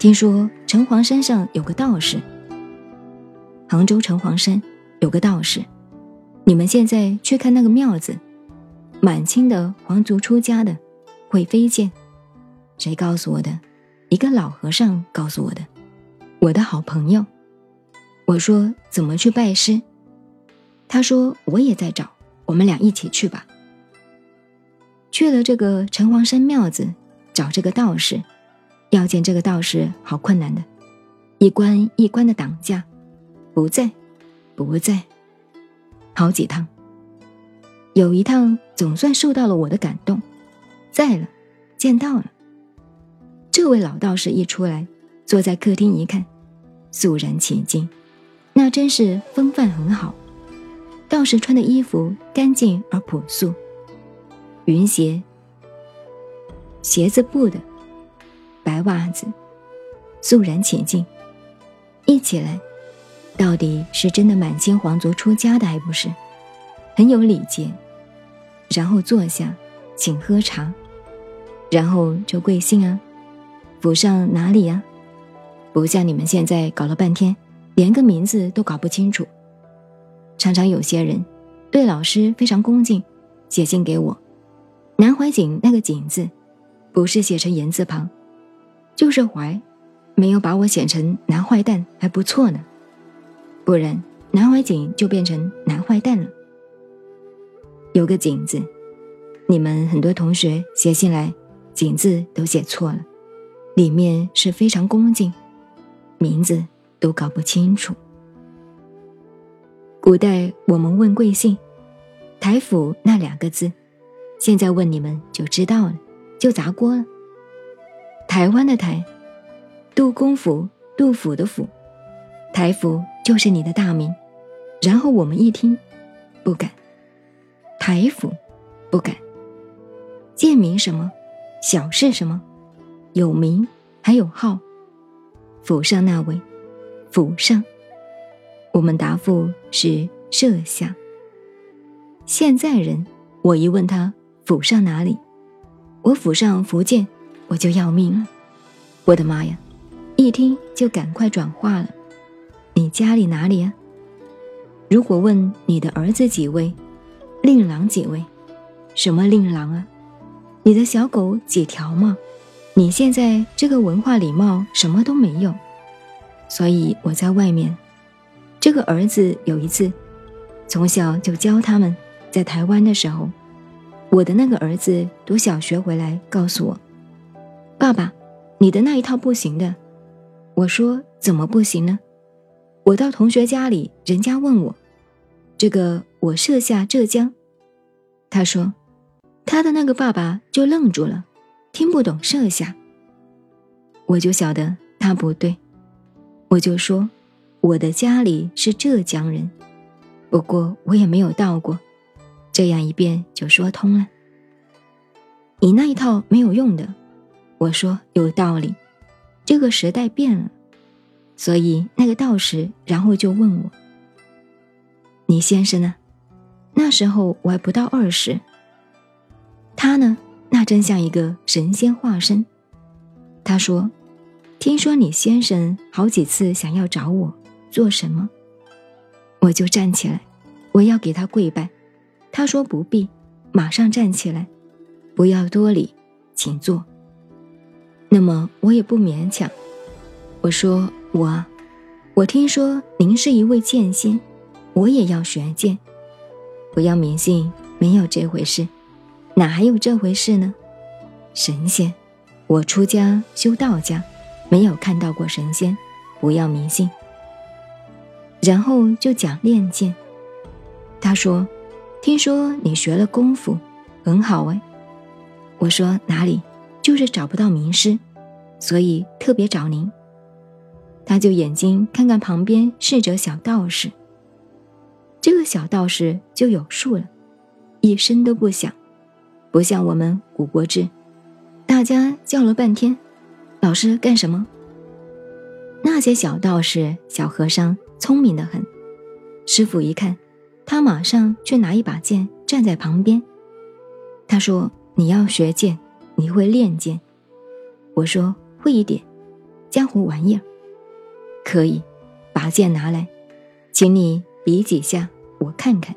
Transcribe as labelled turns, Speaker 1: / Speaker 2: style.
Speaker 1: 听说城隍山上有个道士，杭州城隍山有个道士，你们现在去看那个庙子，满清的皇族出家的，会飞剑。谁告诉我的？一个老和尚告诉我的，我的好朋友。我说怎么去拜师？他说我也在找，我们俩一起去吧。去了这个城隍山庙子，找这个道士，要见这个道士好困难的，一关一关的挡架，不在，不在，好几趟。有一趟总算受到了我的感动，在了，见到了。这位老道士一出来，坐在客厅一看，肃然起敬，那真是风范很好。道士穿的衣服干净而朴素，云鞋、鞋子布的，白袜子，肃然起敬。一起来，到底是真的满清皇族出家的，还不是？很有礼节。然后坐下，请喝茶，然后就贵姓啊？府上哪里呀？不像你们现在搞了半天，连个名字都搞不清楚。常常有些人对老师非常恭敬，写信给我。南怀瑾那个“瑾”字，不是写成言字旁，就是“怀”，没有把我写成“男坏蛋”，还不错呢。不然南怀瑾就变成“男坏蛋”了。有个“瑾”字，你们很多同学写信来，“瑾”字都写错了。里面是非常恭敬，名字都搞不清楚。古代我们问贵姓，台府那两个字，现在问你们就知道了，就砸锅了。台湾的台，杜公府，杜甫的府，台府就是你的大名。然后我们一听，不敢，台府，不敢。贱名什么？小事什么？有名还有号，府上那位，府上，我们答复是设下。现在人，我一问他府上哪里，我府上福建，我就要命了。我的妈呀！一听就赶快转化了。你家里哪里啊？如果问你的儿子几位，令郎几位？什么令郎啊？你的小狗几条吗？你现在这个文化礼貌什么都没有，所以我在外面。这个儿子有一次，从小就教他们。在台湾的时候，我的那个儿子读小学回来告诉我：“爸爸，你的那一套不行的。”我说：“怎么不行呢？”我到同学家里，人家问我：“这个我设下浙江。”他说：“他的那个爸爸就愣住了。”听不懂设下，我就晓得他不对，我就说我的家里是浙江人，不过我也没有到过，这样一遍就说通了。你那一套没有用的，我说有道理，这个时代变了，所以那个道士然后就问我：“你先生呢？”那时候我还不到二十，他呢？那真像一个神仙化身。他说：“听说你先生好几次想要找我做什么，我就站起来，我要给他跪拜。他说不必，马上站起来，不要多礼，请坐。那么我也不勉强。我说我，我听说您是一位剑仙，我也要学剑，不要迷信，没有这回事。”哪还有这回事呢？神仙，我出家修道家，没有看到过神仙，不要迷信。然后就讲练剑。他说：“听说你学了功夫，很好哎。”我说：“哪里？就是找不到名师，所以特别找您。”他就眼睛看看旁边侍者小道士。这个小道士就有数了，一声都不响。不像我们古国志，大家叫了半天，老师干什么？那些小道士、小和尚聪明的很，师傅一看，他马上去拿一把剑，站在旁边。他说：“你要学剑，你会练剑。”我说：“会一点。”江湖玩意儿。可以，把剑拿来，请你比几下，我看看。